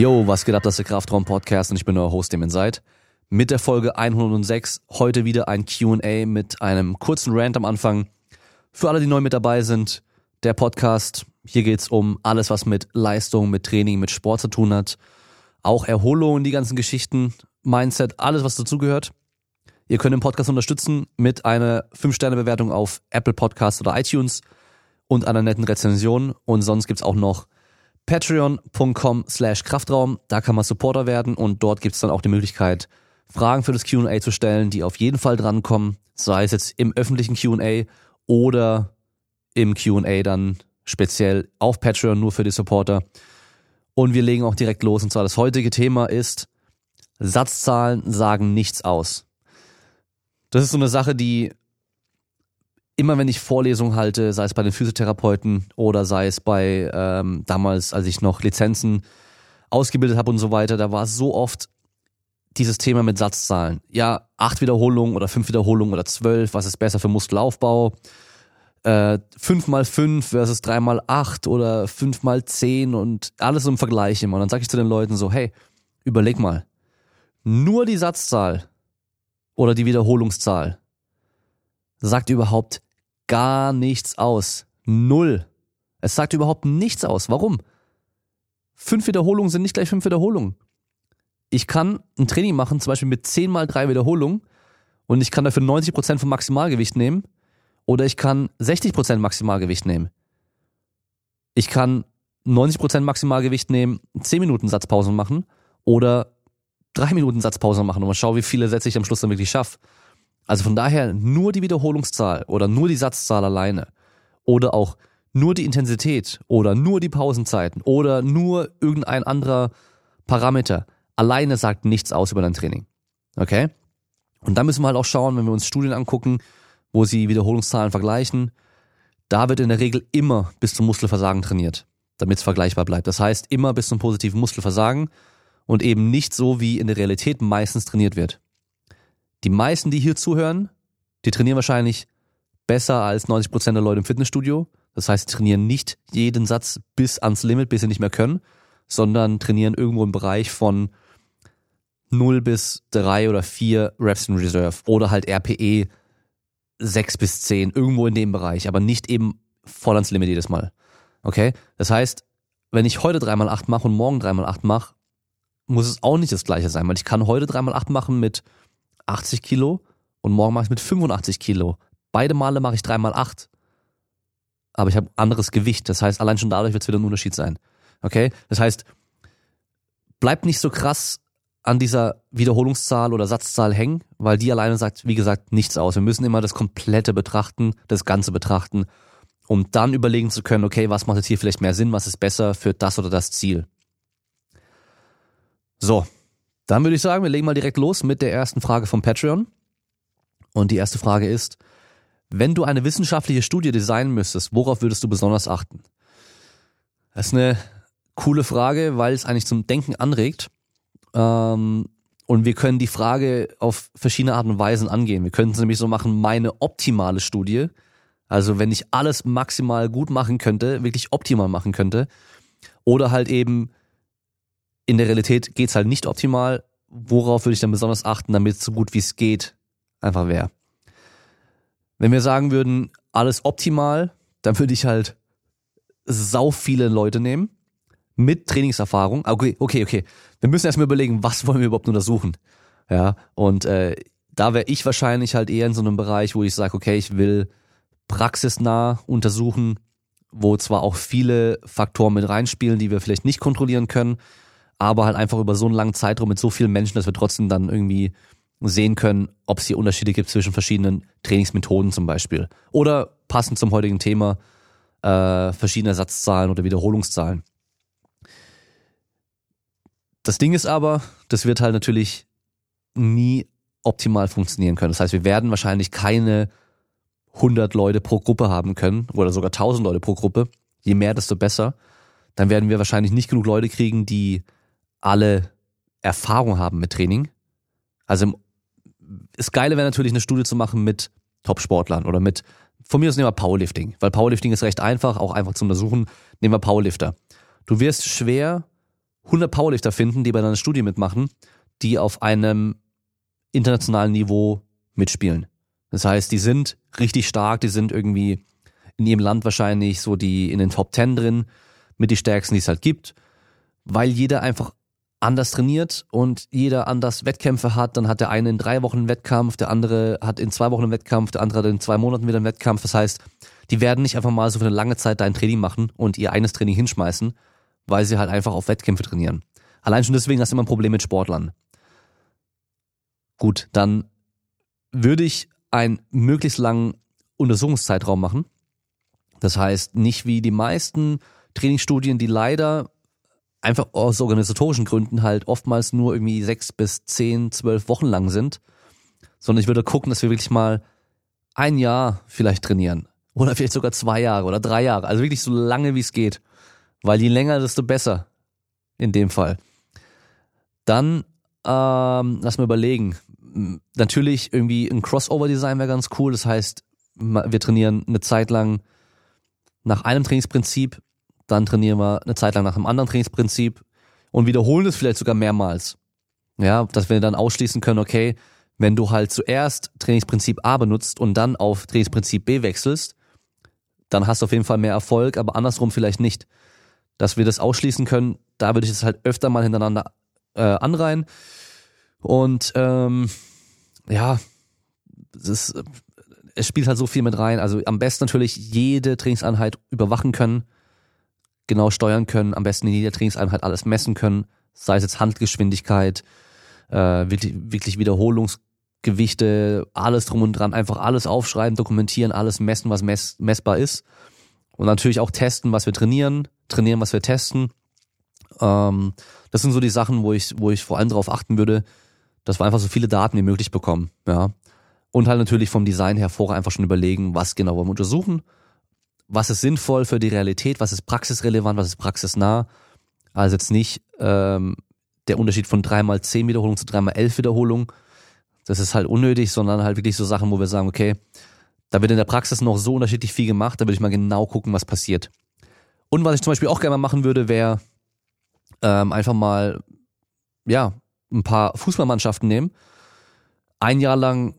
Yo, was geht ab, das ist der Kraftraum Podcast und ich bin euer Host, dem seid. Mit der Folge 106 heute wieder ein Q&A mit einem kurzen Rant am Anfang. Für alle, die neu mit dabei sind, der Podcast, hier geht's um alles, was mit Leistung, mit Training, mit Sport zu tun hat. Auch Erholung, die ganzen Geschichten, Mindset, alles, was dazugehört. Ihr könnt den Podcast unterstützen mit einer 5-Sterne-Bewertung auf Apple Podcasts oder iTunes und einer netten Rezension. Und sonst gibt's auch noch patreon.com slash Kraftraum. Da kann man Supporter werden und dort gibt's dann auch die Möglichkeit, Fragen für das Q&A zu stellen, die auf jeden Fall drankommen, sei es jetzt im öffentlichen Q&A oder im Q&A dann speziell auf Patreon nur für die Supporter. Und wir legen auch direkt los. Und zwar das heutige Thema ist Satzzahlen sagen nichts aus. Das ist so eine Sache, die immer wenn ich Vorlesungen halte, sei es bei den Physiotherapeuten oder sei es bei ähm, damals, als ich noch Lizenzen ausgebildet habe und so weiter, da war so oft dieses Thema mit Satzzahlen. Ja, acht Wiederholungen oder fünf Wiederholungen oder zwölf, was ist besser für Muskelaufbau? Äh, fünf mal fünf versus drei mal acht oder fünf mal zehn und alles im Vergleich immer. Und dann sage ich zu den Leuten so, hey, überleg mal, nur die Satzzahl oder die Wiederholungszahl sagt überhaupt gar nichts aus. Null. Es sagt überhaupt nichts aus. Warum? Fünf Wiederholungen sind nicht gleich fünf Wiederholungen. Ich kann ein Training machen, zum Beispiel mit zehn mal drei Wiederholungen und ich kann dafür 90 Prozent vom Maximalgewicht nehmen oder ich kann 60 Prozent Maximalgewicht nehmen. Ich kann 90 Prozent Maximalgewicht nehmen, 10 Minuten Satzpause machen oder 3 Minuten Satzpause machen und mal schauen, wie viele Sätze ich am Schluss dann wirklich schaffe. Also von daher nur die Wiederholungszahl oder nur die Satzzahl alleine oder auch nur die Intensität oder nur die Pausenzeiten oder nur irgendein anderer Parameter alleine sagt nichts aus über dein Training. Okay? Und da müssen wir halt auch schauen, wenn wir uns Studien angucken, wo sie Wiederholungszahlen vergleichen, da wird in der Regel immer bis zum Muskelversagen trainiert, damit es vergleichbar bleibt. Das heißt immer bis zum positiven Muskelversagen und eben nicht so, wie in der Realität meistens trainiert wird. Die meisten, die hier zuhören, die trainieren wahrscheinlich besser als 90 Prozent der Leute im Fitnessstudio. Das heißt, sie trainieren nicht jeden Satz bis ans Limit, bis sie nicht mehr können, sondern trainieren irgendwo im Bereich von 0 bis 3 oder 4 Reps in Reserve oder halt RPE 6 bis 10, irgendwo in dem Bereich, aber nicht eben voll ans Limit jedes Mal. Okay? Das heißt, wenn ich heute 3x8 mache und morgen 3x8 mache, muss es auch nicht das gleiche sein, weil ich kann heute 3x8 machen mit 80 Kilo und morgen mache ich mit 85 Kilo. Beide Male mache ich dreimal acht. Aber ich habe anderes Gewicht. Das heißt, allein schon dadurch wird es wieder ein Unterschied sein. Okay? Das heißt, bleibt nicht so krass an dieser Wiederholungszahl oder Satzzahl hängen, weil die alleine sagt, wie gesagt, nichts aus. Wir müssen immer das Komplette betrachten, das Ganze betrachten, um dann überlegen zu können, okay, was macht jetzt hier vielleicht mehr Sinn, was ist besser für das oder das Ziel. So, dann würde ich sagen, wir legen mal direkt los mit der ersten Frage vom Patreon. Und die erste Frage ist, wenn du eine wissenschaftliche Studie designen müsstest, worauf würdest du besonders achten? Das ist eine coole Frage, weil es eigentlich zum Denken anregt. Ähm, und wir können die Frage auf verschiedene Arten und Weisen angehen. Wir können es nämlich so machen, meine optimale Studie. Also wenn ich alles maximal gut machen könnte, wirklich optimal machen könnte. Oder halt eben in der Realität geht's halt nicht optimal. Worauf würde ich dann besonders achten, damit es so gut wie es geht einfach wäre? Wenn wir sagen würden, alles optimal, dann würde ich halt sau viele Leute nehmen mit Trainingserfahrung. Okay, okay, okay. Wir müssen erstmal überlegen, was wollen wir überhaupt untersuchen? Ja, und äh, da wäre ich wahrscheinlich halt eher in so einem Bereich, wo ich sage, okay, ich will praxisnah untersuchen, wo zwar auch viele Faktoren mit reinspielen, die wir vielleicht nicht kontrollieren können, aber halt einfach über so einen langen Zeitraum mit so vielen Menschen, dass wir trotzdem dann irgendwie sehen können, ob es hier Unterschiede gibt zwischen verschiedenen Trainingsmethoden zum Beispiel. Oder passend zum heutigen Thema äh, verschiedene Satzzahlen oder Wiederholungszahlen. Das Ding ist aber, das wird halt natürlich nie optimal funktionieren können. Das heißt, wir werden wahrscheinlich keine 100 Leute pro Gruppe haben können oder sogar 1000 Leute pro Gruppe. Je mehr, desto besser. Dann werden wir wahrscheinlich nicht genug Leute kriegen, die alle Erfahrung haben mit Training. Also das Geile wäre natürlich eine Studie zu machen mit Top-Sportlern oder mit, von mir aus nehmen wir Powerlifting, weil Powerlifting ist recht einfach, auch einfach zu untersuchen, nehmen wir Powerlifter. Du wirst schwer 100 Powerlifter finden, die bei einer Studie mitmachen, die auf einem internationalen Niveau mitspielen. Das heißt, die sind richtig stark, die sind irgendwie in ihrem Land wahrscheinlich so die in den Top 10 drin, mit die stärksten, die es halt gibt, weil jeder einfach anders trainiert und jeder anders Wettkämpfe hat. Dann hat der eine in drei Wochen einen Wettkampf, der andere hat in zwei Wochen einen Wettkampf, der andere hat in zwei Monaten wieder einen Wettkampf. Das heißt, die werden nicht einfach mal so für eine lange Zeit dein Training machen und ihr eines Training hinschmeißen, weil sie halt einfach auf Wettkämpfe trainieren. Allein schon deswegen hast du immer ein Problem mit Sportlern. Gut, dann würde ich einen möglichst langen Untersuchungszeitraum machen. Das heißt, nicht wie die meisten Trainingsstudien, die leider einfach aus organisatorischen Gründen halt oftmals nur irgendwie sechs bis zehn, zwölf Wochen lang sind, sondern ich würde gucken, dass wir wirklich mal ein Jahr vielleicht trainieren oder vielleicht sogar zwei Jahre oder drei Jahre, also wirklich so lange wie es geht, weil je länger, desto besser in dem Fall. Dann ähm, lass mal überlegen. Natürlich irgendwie ein Crossover-Design wäre ganz cool. Das heißt, wir trainieren eine Zeit lang nach einem Trainingsprinzip, dann trainieren wir eine Zeit lang nach einem anderen Trainingsprinzip und wiederholen es vielleicht sogar mehrmals. Ja, dass wir dann ausschließen können, okay, wenn du halt zuerst Trainingsprinzip A benutzt und dann auf Trainingsprinzip B wechselst, dann hast du auf jeden Fall mehr Erfolg, aber andersrum vielleicht nicht. Dass wir das ausschließen können, da würde ich es halt öfter mal hintereinander äh, anreihen. Und ähm, ja, es, ist, es spielt halt so viel mit rein. Also am besten natürlich jede Trainingseinheit überwachen können genau steuern können, am besten in jeder Trainingseinheit alles messen können, sei es jetzt Handgeschwindigkeit, äh, wirklich, wirklich Wiederholungsgewichte, alles drum und dran, einfach alles aufschreiben, dokumentieren, alles messen, was mess, messbar ist. Und natürlich auch testen, was wir trainieren, trainieren, was wir testen. Ähm, das sind so die Sachen, wo ich, wo ich vor allem darauf achten würde, dass wir einfach so viele Daten wie möglich bekommen, ja. Und halt natürlich vom Design her vorher einfach schon überlegen, was genau wollen wir untersuchen was ist sinnvoll für die Realität, was ist praxisrelevant, was ist praxisnah. Also jetzt nicht ähm, der Unterschied von dreimal zehn Wiederholungen zu dreimal elf Wiederholungen. Das ist halt unnötig, sondern halt wirklich so Sachen, wo wir sagen, okay, da wird in der Praxis noch so unterschiedlich viel gemacht, da würde ich mal genau gucken, was passiert. Und was ich zum Beispiel auch gerne mal machen würde, wäre ähm, einfach mal, ja, ein paar Fußballmannschaften nehmen. Ein Jahr lang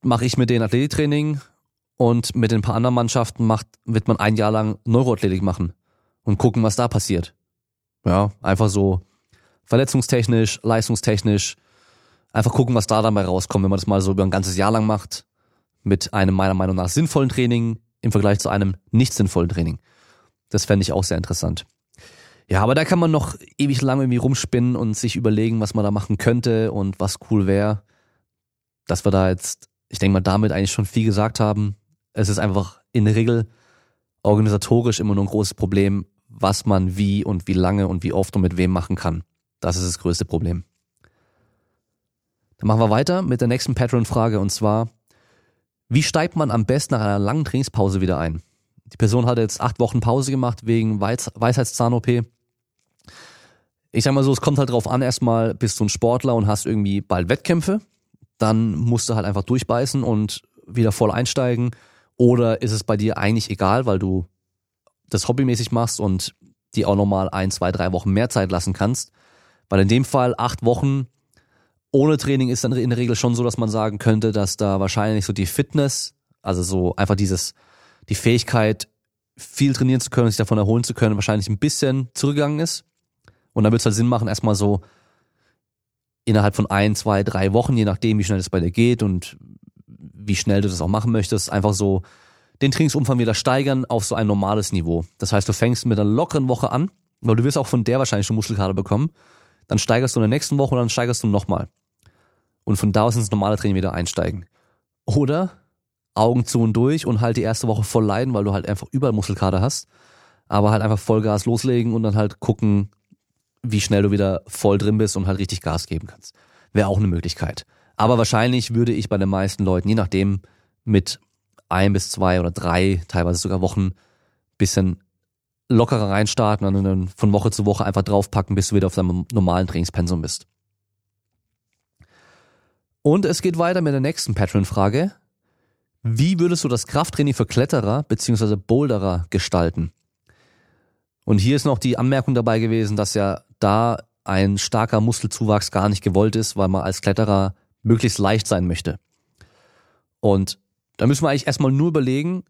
mache ich mit denen Athletiktraining, und mit den paar anderen Mannschaften macht, wird man ein Jahr lang Neuroathletik machen und gucken, was da passiert. Ja, einfach so verletzungstechnisch, leistungstechnisch, einfach gucken, was da dabei rauskommt, wenn man das mal so über ein ganzes Jahr lang macht, mit einem meiner Meinung nach sinnvollen Training im Vergleich zu einem nicht sinnvollen Training. Das fände ich auch sehr interessant. Ja, aber da kann man noch ewig lang irgendwie rumspinnen und sich überlegen, was man da machen könnte und was cool wäre. Dass wir da jetzt, ich denke mal, damit eigentlich schon viel gesagt haben. Es ist einfach in der Regel organisatorisch immer nur ein großes Problem, was man wie und wie lange und wie oft und mit wem machen kann. Das ist das größte Problem. Dann machen wir weiter mit der nächsten Patreon-Frage und zwar, wie steigt man am besten nach einer langen Trainingspause wieder ein? Die Person hat jetzt acht Wochen Pause gemacht wegen Weis Weisheitszahn-OP. Ich sag mal so, es kommt halt drauf an, erstmal bist du ein Sportler und hast irgendwie bald Wettkämpfe. Dann musst du halt einfach durchbeißen und wieder voll einsteigen. Oder ist es bei dir eigentlich egal, weil du das hobbymäßig machst und die auch nochmal ein, zwei, drei Wochen mehr Zeit lassen kannst? Weil in dem Fall acht Wochen ohne Training ist dann in der Regel schon so, dass man sagen könnte, dass da wahrscheinlich so die Fitness, also so einfach dieses, die Fähigkeit, viel trainieren zu können, sich davon erholen zu können, wahrscheinlich ein bisschen zurückgegangen ist. Und dann wird es halt Sinn machen, erstmal so innerhalb von ein, zwei, drei Wochen, je nachdem, wie schnell es bei dir geht und wie schnell du das auch machen möchtest, einfach so den Trainingsumfang wieder steigern auf so ein normales Niveau. Das heißt, du fängst mit einer lockeren Woche an, weil du wirst auch von der wahrscheinlich schon Muskelkater bekommen. Dann steigerst du in der nächsten Woche und dann steigerst du nochmal. Und von da aus ins normale Training wieder einsteigen. Oder Augen zu und durch und halt die erste Woche voll leiden, weil du halt einfach überall Muskelkater hast. Aber halt einfach Vollgas loslegen und dann halt gucken, wie schnell du wieder voll drin bist und halt richtig Gas geben kannst. Wäre auch eine Möglichkeit. Aber wahrscheinlich würde ich bei den meisten Leuten, je nachdem, mit ein bis zwei oder drei, teilweise sogar Wochen, bisschen lockerer reinstarten und dann von Woche zu Woche einfach draufpacken, bis du wieder auf deinem normalen Trainingspensum bist. Und es geht weiter mit der nächsten Patreon-Frage. Wie würdest du das Krafttraining für Kletterer bzw. Boulderer gestalten? Und hier ist noch die Anmerkung dabei gewesen, dass ja da ein starker Muskelzuwachs gar nicht gewollt ist, weil man als Kletterer möglichst leicht sein möchte. Und da müssen wir eigentlich erstmal nur überlegen,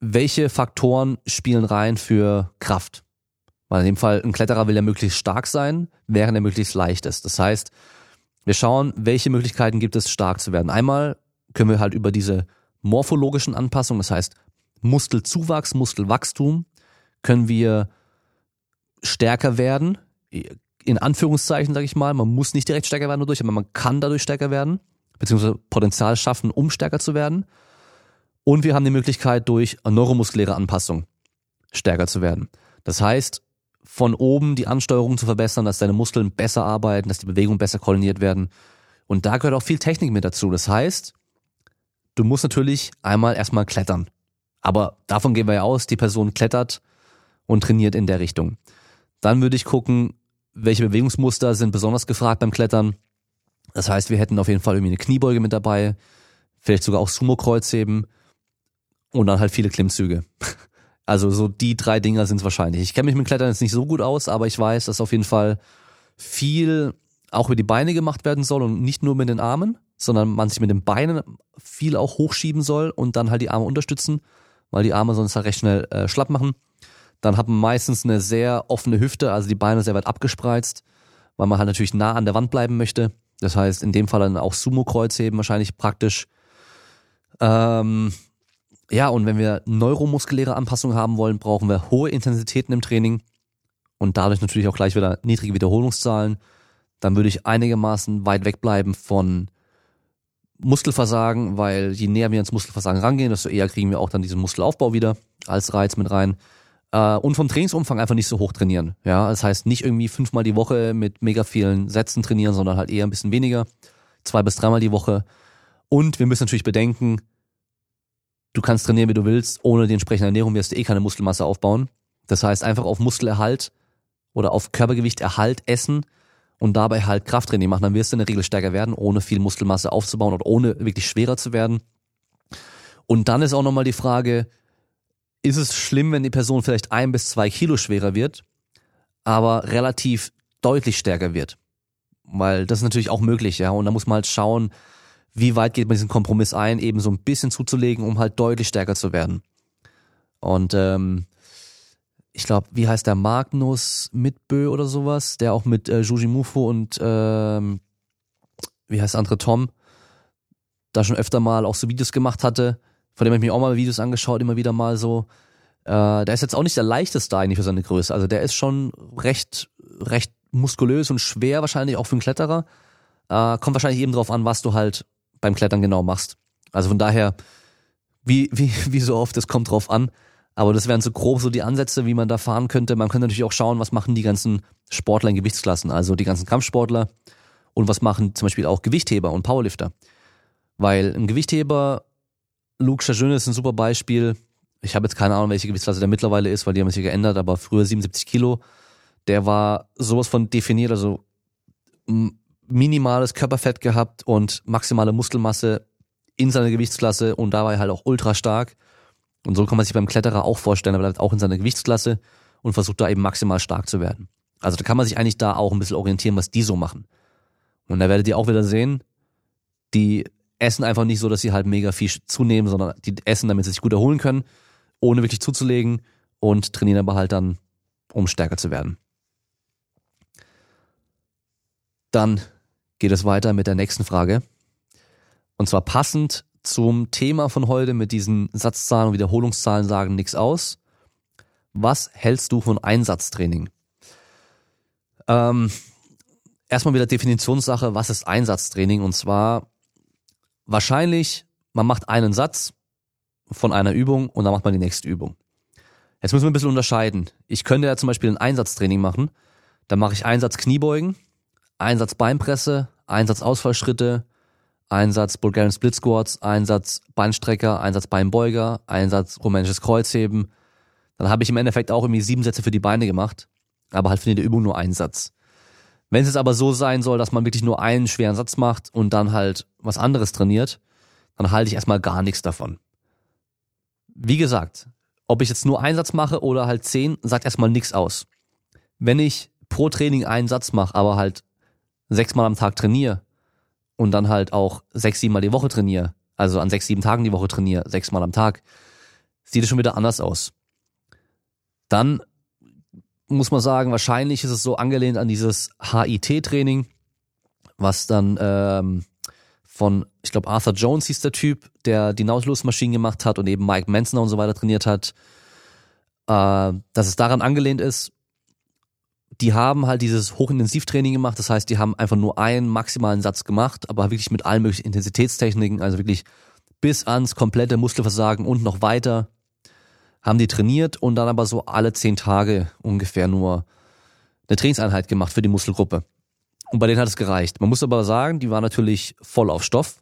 welche Faktoren spielen rein für Kraft. Weil in dem Fall ein Kletterer will ja möglichst stark sein, während er möglichst leicht ist. Das heißt, wir schauen, welche Möglichkeiten gibt es, stark zu werden. Einmal können wir halt über diese morphologischen Anpassungen, das heißt Muskelzuwachs, Muskelwachstum, können wir stärker werden. In Anführungszeichen sage ich mal, man muss nicht direkt stärker werden dadurch, aber man kann dadurch stärker werden, beziehungsweise Potenzial schaffen, um stärker zu werden. Und wir haben die Möglichkeit, durch neuromuskuläre Anpassung stärker zu werden. Das heißt, von oben die Ansteuerung zu verbessern, dass deine Muskeln besser arbeiten, dass die Bewegungen besser koordiniert werden. Und da gehört auch viel Technik mit dazu. Das heißt, du musst natürlich einmal erstmal klettern. Aber davon gehen wir ja aus, die Person klettert und trainiert in der Richtung. Dann würde ich gucken, welche Bewegungsmuster sind besonders gefragt beim Klettern. Das heißt, wir hätten auf jeden Fall irgendwie eine Kniebeuge mit dabei, vielleicht sogar auch Sumo-Kreuzheben und dann halt viele Klimmzüge. Also so die drei Dinger sind es wahrscheinlich. Ich kenne mich mit Klettern jetzt nicht so gut aus, aber ich weiß, dass auf jeden Fall viel auch über die Beine gemacht werden soll und nicht nur mit den Armen, sondern man sich mit den Beinen viel auch hochschieben soll und dann halt die Arme unterstützen, weil die Arme sonst halt recht schnell äh, schlapp machen. Dann hat man meistens eine sehr offene Hüfte, also die Beine sehr weit abgespreizt, weil man halt natürlich nah an der Wand bleiben möchte. Das heißt, in dem Fall dann auch Sumo-Kreuzheben wahrscheinlich praktisch. Ähm, ja, und wenn wir neuromuskuläre Anpassungen haben wollen, brauchen wir hohe Intensitäten im Training und dadurch natürlich auch gleich wieder niedrige Wiederholungszahlen. Dann würde ich einigermaßen weit wegbleiben von Muskelversagen, weil je näher wir ins Muskelversagen rangehen, desto eher kriegen wir auch dann diesen Muskelaufbau wieder als Reiz mit rein. Äh, und vom Trainingsumfang einfach nicht so hoch trainieren. Ja, das heißt nicht irgendwie fünfmal die Woche mit mega vielen Sätzen trainieren, sondern halt eher ein bisschen weniger. Zwei bis dreimal die Woche. Und wir müssen natürlich bedenken, du kannst trainieren, wie du willst, ohne die entsprechende Ernährung wirst du eh keine Muskelmasse aufbauen. Das heißt, einfach auf Muskelerhalt oder auf Körpergewichterhalt essen und dabei halt Krafttraining machen, dann wirst du in der Regel stärker werden, ohne viel Muskelmasse aufzubauen oder ohne wirklich schwerer zu werden. Und dann ist auch nochmal die Frage, ist es schlimm, wenn die Person vielleicht ein bis zwei Kilo schwerer wird, aber relativ deutlich stärker wird? Weil das ist natürlich auch möglich, ja. Und da muss man halt schauen, wie weit geht man diesen Kompromiss ein, eben so ein bisschen zuzulegen, um halt deutlich stärker zu werden. Und ähm, ich glaube, wie heißt der Magnus Mitbö oder sowas, der auch mit äh, Juji und ähm, wie heißt der andere Tom da schon öfter mal auch so Videos gemacht hatte, von dem habe ich mir auch mal Videos angeschaut, immer wieder mal so. Äh, der ist jetzt auch nicht der leichteste eigentlich für seine Größe. Also der ist schon recht, recht muskulös und schwer wahrscheinlich auch für einen Kletterer. Äh, kommt wahrscheinlich eben drauf an, was du halt beim Klettern genau machst. Also von daher, wie, wie, wie so oft, es kommt drauf an. Aber das wären so grob so die Ansätze, wie man da fahren könnte. Man könnte natürlich auch schauen, was machen die ganzen Sportler in Gewichtsklassen, also die ganzen Kampfsportler und was machen zum Beispiel auch Gewichtheber und Powerlifter. Weil ein Gewichtheber, Luke Chajun ist ein super Beispiel. Ich habe jetzt keine Ahnung, welche Gewichtsklasse der mittlerweile ist, weil die haben sich geändert, aber früher 77 Kilo. Der war sowas von definiert, also minimales Körperfett gehabt und maximale Muskelmasse in seiner Gewichtsklasse und dabei halt auch ultra stark. Und so kann man sich beim Kletterer auch vorstellen, er bleibt auch in seiner Gewichtsklasse und versucht da eben maximal stark zu werden. Also da kann man sich eigentlich da auch ein bisschen orientieren, was die so machen. Und da werdet ihr auch wieder sehen, die essen einfach nicht so, dass sie halt mega viel zunehmen, sondern die essen, damit sie sich gut erholen können, ohne wirklich zuzulegen und trainieren aber halt dann, um stärker zu werden. Dann geht es weiter mit der nächsten Frage. Und zwar passend zum Thema von heute mit diesen Satzzahlen und Wiederholungszahlen sagen nichts aus. Was hältst du von Einsatztraining? Ähm, erstmal wieder Definitionssache, was ist Einsatztraining? Und zwar wahrscheinlich, man macht einen Satz von einer Übung und dann macht man die nächste Übung. Jetzt müssen wir ein bisschen unterscheiden. Ich könnte ja zum Beispiel ein Einsatztraining machen. Da mache ich Einsatz Kniebeugen, Einsatz Beinpresse, Einsatz Ausfallschritte, Einsatz Bulgarian Split Squats, Einsatz Beinstrecker, Einsatz Beinbeuger, Einsatz rumänisches Kreuzheben. Dann habe ich im Endeffekt auch irgendwie sieben Sätze für die Beine gemacht, aber halt für jede Übung nur einen Satz. Wenn es jetzt aber so sein soll, dass man wirklich nur einen schweren Satz macht und dann halt was anderes trainiert, dann halte ich erstmal gar nichts davon. Wie gesagt, ob ich jetzt nur einen Satz mache oder halt zehn, sagt erstmal nichts aus. Wenn ich pro Training einen Satz mache, aber halt sechsmal am Tag trainiere und dann halt auch sechs, siebenmal die Woche trainiere, also an sechs, sieben Tagen die Woche trainiere, sechsmal am Tag, sieht es schon wieder anders aus. Dann muss man sagen, wahrscheinlich ist es so angelehnt an dieses HIT-Training, was dann ähm, von, ich glaube, Arthur Jones hieß der Typ, der die Nautilus-Maschinen gemacht hat und eben Mike Manson und so weiter trainiert hat, äh, dass es daran angelehnt ist. Die haben halt dieses Hochintensivtraining gemacht, das heißt, die haben einfach nur einen maximalen Satz gemacht, aber wirklich mit allen möglichen Intensitätstechniken, also wirklich bis ans komplette Muskelversagen und noch weiter haben die trainiert und dann aber so alle zehn Tage ungefähr nur eine Trainingseinheit gemacht für die Muskelgruppe. Und bei denen hat es gereicht. Man muss aber sagen, die waren natürlich voll auf Stoff.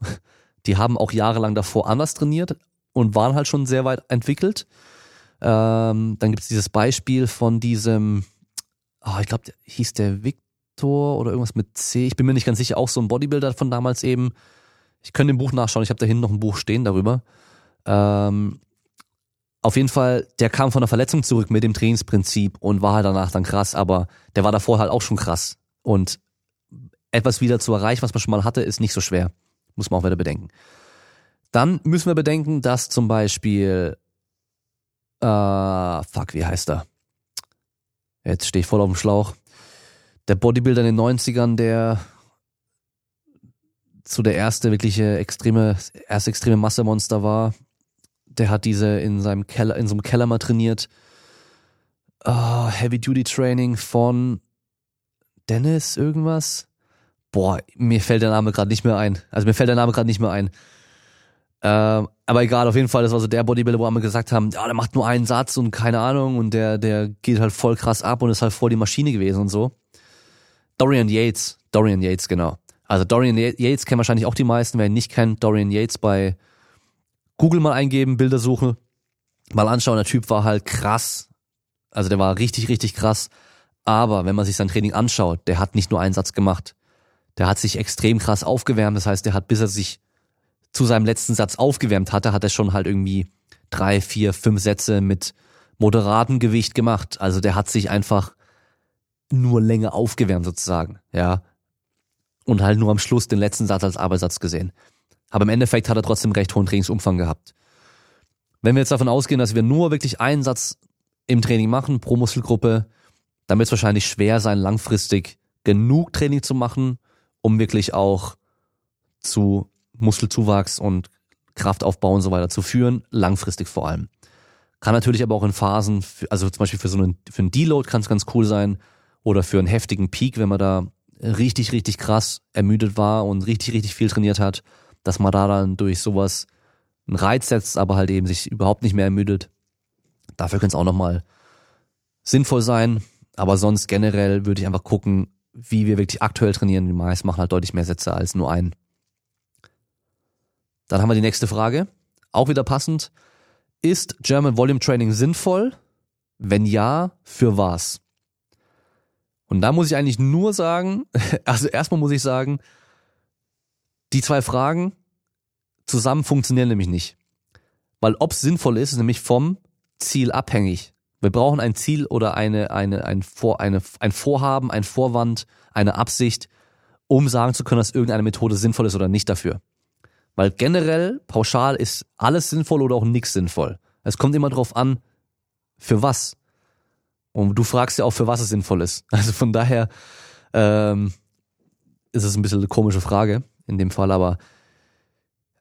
Die haben auch jahrelang davor anders trainiert und waren halt schon sehr weit entwickelt. Ähm, dann gibt es dieses Beispiel von diesem, oh, ich glaube, hieß der Victor oder irgendwas mit C. Ich bin mir nicht ganz sicher, auch so ein Bodybuilder von damals eben. Ich könnte im Buch nachschauen, ich habe da hinten noch ein Buch stehen darüber. Ähm, auf jeden Fall, der kam von der Verletzung zurück mit dem Trainingsprinzip und war halt danach dann krass, aber der war davor halt auch schon krass. Und etwas wieder zu erreichen, was man schon mal hatte, ist nicht so schwer. Muss man auch wieder bedenken. Dann müssen wir bedenken, dass zum Beispiel, äh, fuck, wie heißt er? Jetzt stehe ich voll auf dem Schlauch. Der Bodybuilder in den 90ern, der so der erste wirkliche extreme, erste extreme Massemonster war, der hat diese in seinem Keller, in so einem Keller mal trainiert. Oh, Heavy Duty Training von Dennis irgendwas. Boah, mir fällt der Name gerade nicht mehr ein. Also mir fällt der Name gerade nicht mehr ein. Ähm, aber egal, auf jeden Fall, das war so der Bodybuilder, wo wir gesagt haben, ja, der macht nur einen Satz und keine Ahnung und der, der geht halt voll krass ab und ist halt voll die Maschine gewesen und so. Dorian Yates, Dorian Yates, genau. Also Dorian Yates kennen wahrscheinlich auch die meisten, wer ihn nicht kennt, Dorian Yates bei Google mal eingeben, Bilder suchen, mal anschauen, der Typ war halt krass. Also der war richtig, richtig krass. Aber wenn man sich sein Training anschaut, der hat nicht nur einen Satz gemacht. Der hat sich extrem krass aufgewärmt. Das heißt, der hat, bis er sich zu seinem letzten Satz aufgewärmt hatte, hat er schon halt irgendwie drei, vier, fünf Sätze mit moderatem Gewicht gemacht. Also der hat sich einfach nur länger aufgewärmt sozusagen, ja. Und halt nur am Schluss den letzten Satz als Arbeitssatz gesehen. Aber im Endeffekt hat er trotzdem recht hohen Trainingsumfang gehabt. Wenn wir jetzt davon ausgehen, dass wir nur wirklich einen Satz im Training machen pro Muskelgruppe, dann wird es wahrscheinlich schwer sein, langfristig genug Training zu machen, um wirklich auch zu Muskelzuwachs und Kraftaufbau und so weiter zu führen, langfristig vor allem. Kann natürlich aber auch in Phasen, also zum Beispiel für so einen, für einen Deload kann es ganz cool sein oder für einen heftigen Peak, wenn man da richtig, richtig krass ermüdet war und richtig, richtig viel trainiert hat dass man da dann durch sowas einen Reiz setzt, aber halt eben sich überhaupt nicht mehr ermüdet. Dafür könnte es auch nochmal sinnvoll sein. Aber sonst generell würde ich einfach gucken, wie wir wirklich aktuell trainieren. Die meisten machen halt deutlich mehr Sätze als nur einen. Dann haben wir die nächste Frage. Auch wieder passend. Ist German Volume Training sinnvoll? Wenn ja, für was? Und da muss ich eigentlich nur sagen, also erstmal muss ich sagen, die zwei Fragen zusammen funktionieren nämlich nicht. Weil ob es sinnvoll ist, ist nämlich vom Ziel abhängig. Wir brauchen ein Ziel oder eine, eine, ein, Vor, eine, ein Vorhaben, ein Vorwand, eine Absicht, um sagen zu können, dass irgendeine Methode sinnvoll ist oder nicht dafür. Weil generell, pauschal ist alles sinnvoll oder auch nichts sinnvoll. Es kommt immer drauf an, für was. Und du fragst ja auch, für was es sinnvoll ist. Also von daher ähm, ist es ein bisschen eine komische Frage in dem Fall, aber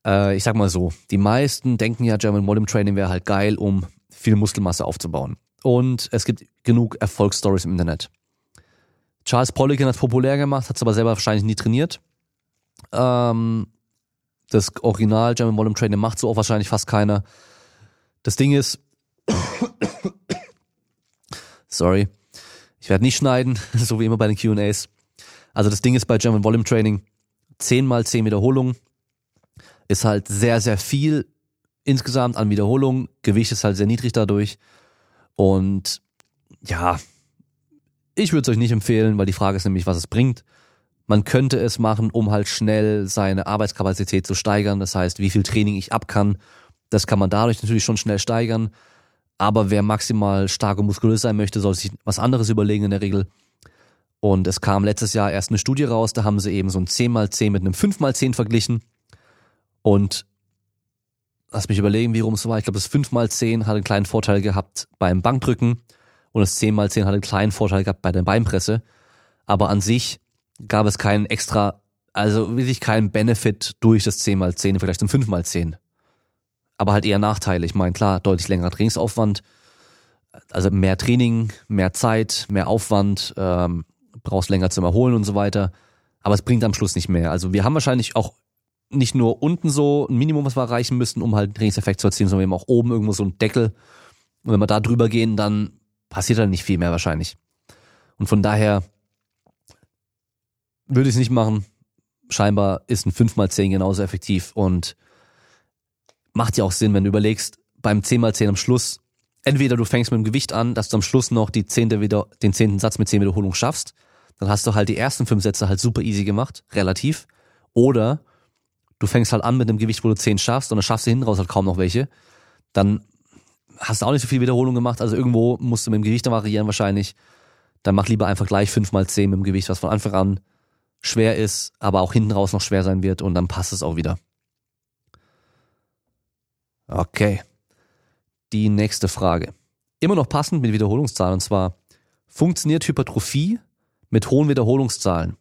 äh, ich sag mal so, die meisten denken ja, German Volume Training wäre halt geil, um viel Muskelmasse aufzubauen. Und es gibt genug Erfolgsstories im Internet. Charles Poliquin hat es populär gemacht, hat es aber selber wahrscheinlich nie trainiert. Ähm, das Original German Volume Training macht so auch wahrscheinlich fast keiner. Das Ding ist, sorry, ich werde nicht schneiden, so wie immer bei den Q&As. Also das Ding ist bei German Volume Training, 10 mal 10 Wiederholungen ist halt sehr, sehr viel insgesamt an Wiederholungen. Gewicht ist halt sehr niedrig dadurch. Und ja, ich würde es euch nicht empfehlen, weil die Frage ist nämlich, was es bringt. Man könnte es machen, um halt schnell seine Arbeitskapazität zu steigern. Das heißt, wie viel Training ich ab kann, das kann man dadurch natürlich schon schnell steigern. Aber wer maximal stark und muskulös sein möchte, soll sich was anderes überlegen in der Regel. Und es kam letztes Jahr erst eine Studie raus, da haben sie eben so ein 10x10 mit einem 5x10 verglichen. Und lass mich überlegen, wie rum es war. Ich glaube, das 5x10 hat einen kleinen Vorteil gehabt beim Bankdrücken und das 10x10 hat einen kleinen Vorteil gehabt bei der Beinpresse. Aber an sich gab es keinen extra, also wirklich keinen Benefit durch das 10x10 im Vergleich zum 5x10. Aber halt eher Nachteile. Ich meine, klar, deutlich längerer Trainingsaufwand, also mehr Training, mehr Zeit, mehr Aufwand, ähm, brauchst länger zum Erholen und so weiter. Aber es bringt am Schluss nicht mehr. Also wir haben wahrscheinlich auch nicht nur unten so ein Minimum, was wir erreichen müssten, um halt Trainingseffekt zu erzielen, sondern haben auch oben irgendwo so einen Deckel. Und wenn wir da drüber gehen, dann passiert dann nicht viel mehr wahrscheinlich. Und von daher würde ich es nicht machen. Scheinbar ist ein 5x10 genauso effektiv und macht ja auch Sinn, wenn du überlegst, beim 10x10 am Schluss, entweder du fängst mit dem Gewicht an, dass du am Schluss noch die zehnte wieder, den zehnten Satz mit 10 Wiederholungen schaffst, dann hast du halt die ersten fünf Sätze halt super easy gemacht, relativ. Oder du fängst halt an mit einem Gewicht, wo du 10 schaffst und dann schaffst du hinten raus halt kaum noch welche. Dann hast du auch nicht so viel Wiederholung gemacht, also irgendwo musst du mit dem Gewicht variieren wahrscheinlich. Dann mach lieber einfach gleich 5 mal 10 mit dem Gewicht, was von Anfang an schwer ist, aber auch hinten raus noch schwer sein wird und dann passt es auch wieder. Okay. Die nächste Frage. Immer noch passend mit Wiederholungszahlen und zwar funktioniert Hypertrophie mit hohen Wiederholungszahlen,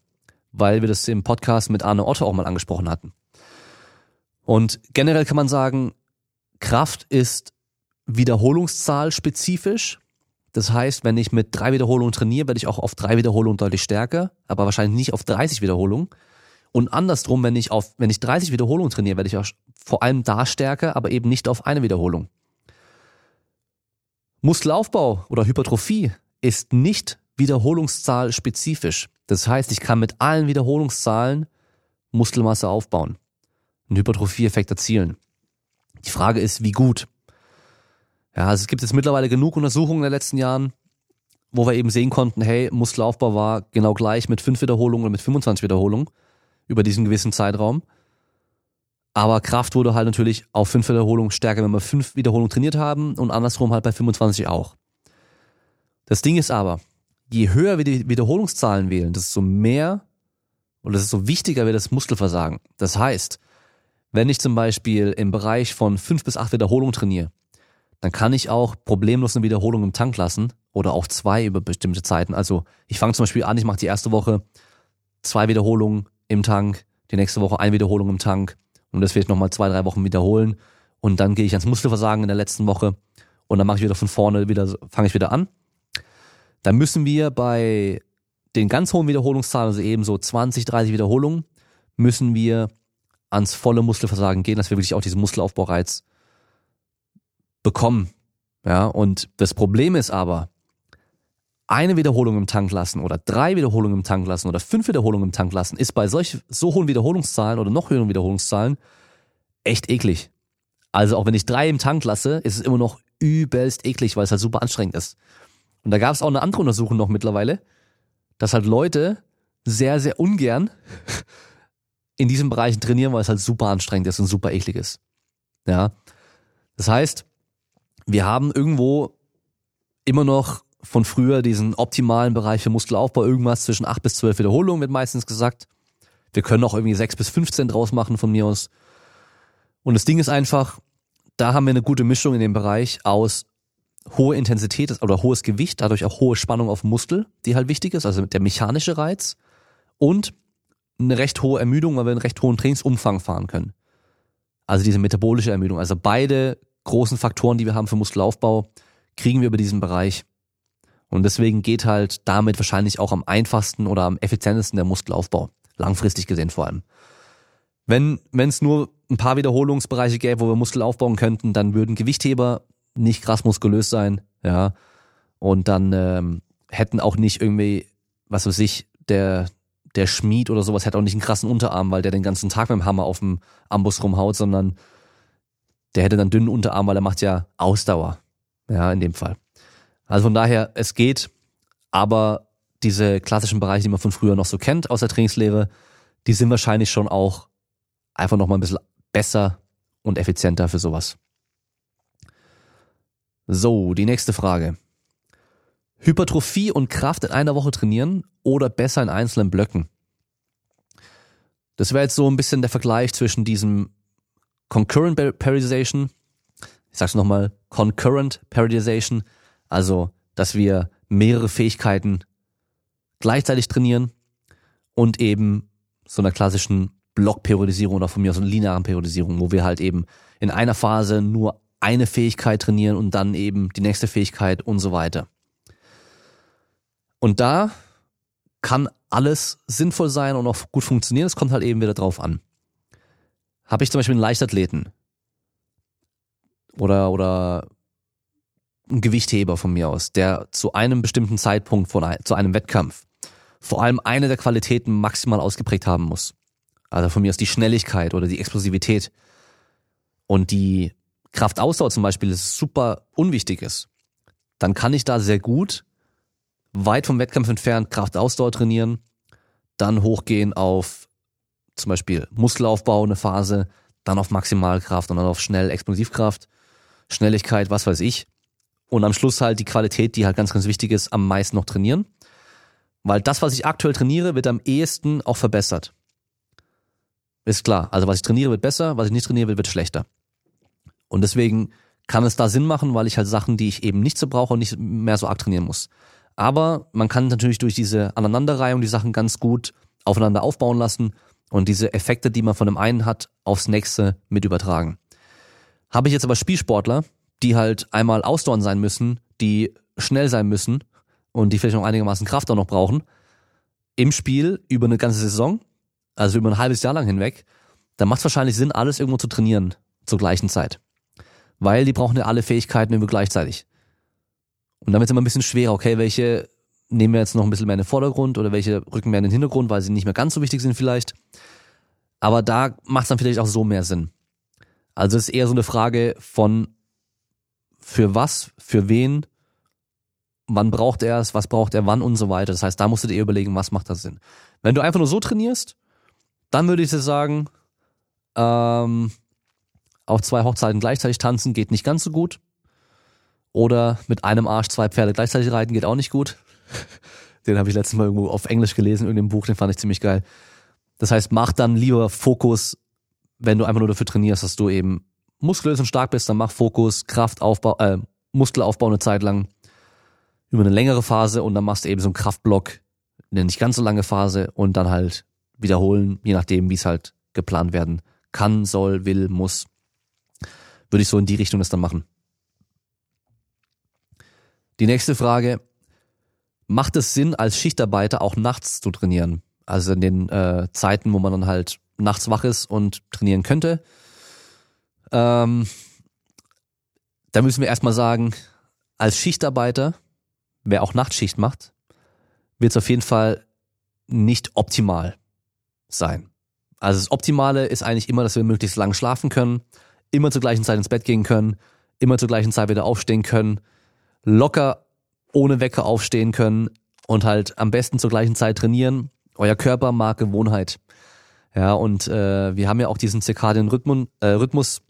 weil wir das im Podcast mit Arne Otto auch mal angesprochen hatten. Und generell kann man sagen, Kraft ist Wiederholungszahl spezifisch. Das heißt, wenn ich mit drei Wiederholungen trainiere, werde ich auch auf drei Wiederholungen deutlich stärker, aber wahrscheinlich nicht auf 30 Wiederholungen. Und andersrum, wenn ich auf, wenn ich 30 Wiederholungen trainiere, werde ich auch vor allem da stärker, aber eben nicht auf eine Wiederholung. Muskelaufbau oder Hypertrophie ist nicht Wiederholungszahl spezifisch. Das heißt, ich kann mit allen Wiederholungszahlen Muskelmasse aufbauen, einen Hypertrophie-Effekt erzielen. Die Frage ist, wie gut? Ja, also es gibt jetzt mittlerweile genug Untersuchungen in den letzten Jahren, wo wir eben sehen konnten, hey, Muskelaufbau war genau gleich mit 5 Wiederholungen oder mit 25 Wiederholungen über diesen gewissen Zeitraum. Aber Kraft wurde halt natürlich auf 5 Wiederholungen stärker, wenn wir 5 Wiederholungen trainiert haben und andersrum halt bei 25 auch. Das Ding ist aber, je höher wir die Wiederholungszahlen wählen, desto mehr und desto wichtiger wird das Muskelversagen. Das heißt, wenn ich zum Beispiel im Bereich von 5 bis 8 Wiederholungen trainiere, dann kann ich auch problemlos eine Wiederholung im Tank lassen oder auch zwei über bestimmte Zeiten. Also ich fange zum Beispiel an, ich mache die erste Woche zwei Wiederholungen im Tank, die nächste Woche eine Wiederholung im Tank und das werde ich nochmal zwei, drei Wochen wiederholen und dann gehe ich ans Muskelversagen in der letzten Woche und dann mache ich wieder von vorne wieder, fange ich wieder an. Dann müssen wir bei den ganz hohen Wiederholungszahlen, also eben so 20, 30 Wiederholungen, müssen wir ans volle Muskelversagen gehen, dass wir wirklich auch diesen Muskelaufbaureiz bekommen. Ja, und das Problem ist aber, eine Wiederholung im Tank lassen oder drei Wiederholungen im Tank lassen oder fünf Wiederholungen im Tank lassen, ist bei solch so hohen Wiederholungszahlen oder noch höheren Wiederholungszahlen echt eklig. Also auch wenn ich drei im Tank lasse, ist es immer noch übelst eklig, weil es halt super anstrengend ist. Und da gab es auch eine andere Untersuchung noch mittlerweile, dass halt Leute sehr, sehr ungern in diesen Bereichen trainieren, weil es halt super anstrengend ist und super eklig ist. Ja. Das heißt, wir haben irgendwo immer noch von früher diesen optimalen Bereich für Muskelaufbau, irgendwas zwischen 8 bis 12 Wiederholungen wird meistens gesagt. Wir können auch irgendwie 6 bis 15 draus machen von mir aus. Und das Ding ist einfach, da haben wir eine gute Mischung in dem Bereich aus hohe Intensität oder hohes Gewicht, dadurch auch hohe Spannung auf Muskel, die halt wichtig ist, also der mechanische Reiz und eine recht hohe Ermüdung, weil wir einen recht hohen Trainingsumfang fahren können. Also diese metabolische Ermüdung. Also beide großen Faktoren, die wir haben für Muskelaufbau, kriegen wir über diesen Bereich. Und deswegen geht halt damit wahrscheinlich auch am einfachsten oder am effizientesten der Muskelaufbau. Langfristig gesehen vor allem. Wenn wenn es nur ein paar Wiederholungsbereiche gäbe, wo wir Muskel aufbauen könnten, dann würden Gewichtheber nicht krass muskulös sein, ja. Und dann ähm, hätten auch nicht irgendwie, was weiß ich, der der Schmied oder sowas hätte auch nicht einen krassen Unterarm, weil der den ganzen Tag mit dem Hammer auf dem Ambus rumhaut, sondern der hätte dann dünnen Unterarm, weil er macht ja Ausdauer. Ja, in dem Fall. Also von daher, es geht, aber diese klassischen Bereiche, die man von früher noch so kennt aus der Trainingslehre, die sind wahrscheinlich schon auch einfach nochmal ein bisschen besser und effizienter für sowas. So, die nächste Frage. Hypertrophie und Kraft in einer Woche trainieren oder besser in einzelnen Blöcken? Das wäre jetzt so ein bisschen der Vergleich zwischen diesem Concurrent Periodization, ich sag's nochmal, Concurrent Periodization, also dass wir mehrere Fähigkeiten gleichzeitig trainieren und eben so einer klassischen Blockperiodisierung oder von mir aus einer linearen Periodisierung, wo wir halt eben in einer Phase nur eine Fähigkeit trainieren und dann eben die nächste Fähigkeit und so weiter. Und da kann alles sinnvoll sein und auch gut funktionieren. Es kommt halt eben wieder drauf an. Habe ich zum Beispiel einen Leichtathleten oder, oder einen Gewichtheber von mir aus, der zu einem bestimmten Zeitpunkt von, zu einem Wettkampf vor allem eine der Qualitäten maximal ausgeprägt haben muss. Also von mir aus die Schnelligkeit oder die Explosivität und die Kraftausdauer zum Beispiel ist super unwichtig ist. Dann kann ich da sehr gut weit vom Wettkampf entfernt Kraftausdauer trainieren, dann hochgehen auf zum Beispiel Muskelaufbau eine Phase, dann auf Maximalkraft und dann auf schnell Explosivkraft, Schnelligkeit, was weiß ich. Und am Schluss halt die Qualität, die halt ganz, ganz wichtig ist, am meisten noch trainieren. Weil das, was ich aktuell trainiere, wird am ehesten auch verbessert. Ist klar. Also was ich trainiere, wird besser, was ich nicht trainiere, wird, wird schlechter. Und deswegen kann es da Sinn machen, weil ich halt Sachen, die ich eben nicht so brauche und nicht mehr so arg trainieren muss. Aber man kann natürlich durch diese Aneinanderreihung die Sachen ganz gut aufeinander aufbauen lassen und diese Effekte, die man von dem einen hat, aufs nächste mit übertragen. Habe ich jetzt aber Spielsportler, die halt einmal Ausdauern sein müssen, die schnell sein müssen und die vielleicht noch einigermaßen Kraft auch noch brauchen, im Spiel über eine ganze Saison, also über ein halbes Jahr lang hinweg, dann macht es wahrscheinlich Sinn, alles irgendwo zu trainieren zur gleichen Zeit. Weil die brauchen ja alle Fähigkeiten über gleichzeitig. Und wird es immer ein bisschen schwerer, okay, welche nehmen wir jetzt noch ein bisschen mehr in den Vordergrund oder welche rücken mehr in den Hintergrund, weil sie nicht mehr ganz so wichtig sind vielleicht. Aber da macht es dann vielleicht auch so mehr Sinn. Also es ist eher so eine Frage von für was, für wen, wann braucht er es, was braucht er wann und so weiter. Das heißt, da musst du dir überlegen, was macht das Sinn. Wenn du einfach nur so trainierst, dann würde ich dir sagen, ähm, auf zwei Hochzeiten gleichzeitig tanzen geht nicht ganz so gut. Oder mit einem Arsch zwei Pferde gleichzeitig reiten geht auch nicht gut. Den habe ich letztes Mal irgendwo auf Englisch gelesen, in irgendeinem Buch, den fand ich ziemlich geil. Das heißt, mach dann lieber Fokus, wenn du einfach nur dafür trainierst, dass du eben muskulös und stark bist, dann mach Fokus, Kraftaufbau, äh, Muskelaufbau eine Zeit lang über eine längere Phase und dann machst du eben so einen Kraftblock, eine nicht ganz so lange Phase und dann halt wiederholen, je nachdem, wie es halt geplant werden kann, soll, will, muss. Würde ich so in die Richtung das dann machen. Die nächste Frage, macht es Sinn, als Schichtarbeiter auch nachts zu trainieren? Also in den äh, Zeiten, wo man dann halt nachts wach ist und trainieren könnte. Ähm, da müssen wir erstmal sagen, als Schichtarbeiter wer auch Nachtschicht macht, wird es auf jeden Fall nicht optimal sein. Also das Optimale ist eigentlich immer, dass wir möglichst lang schlafen können, immer zur gleichen Zeit ins Bett gehen können, immer zur gleichen Zeit wieder aufstehen können, locker ohne Wecker aufstehen können und halt am besten zur gleichen Zeit trainieren. Euer Körper mag Gewohnheit. Ja, und äh, wir haben ja auch diesen zirkadien Rhythmus, äh, Rhythmus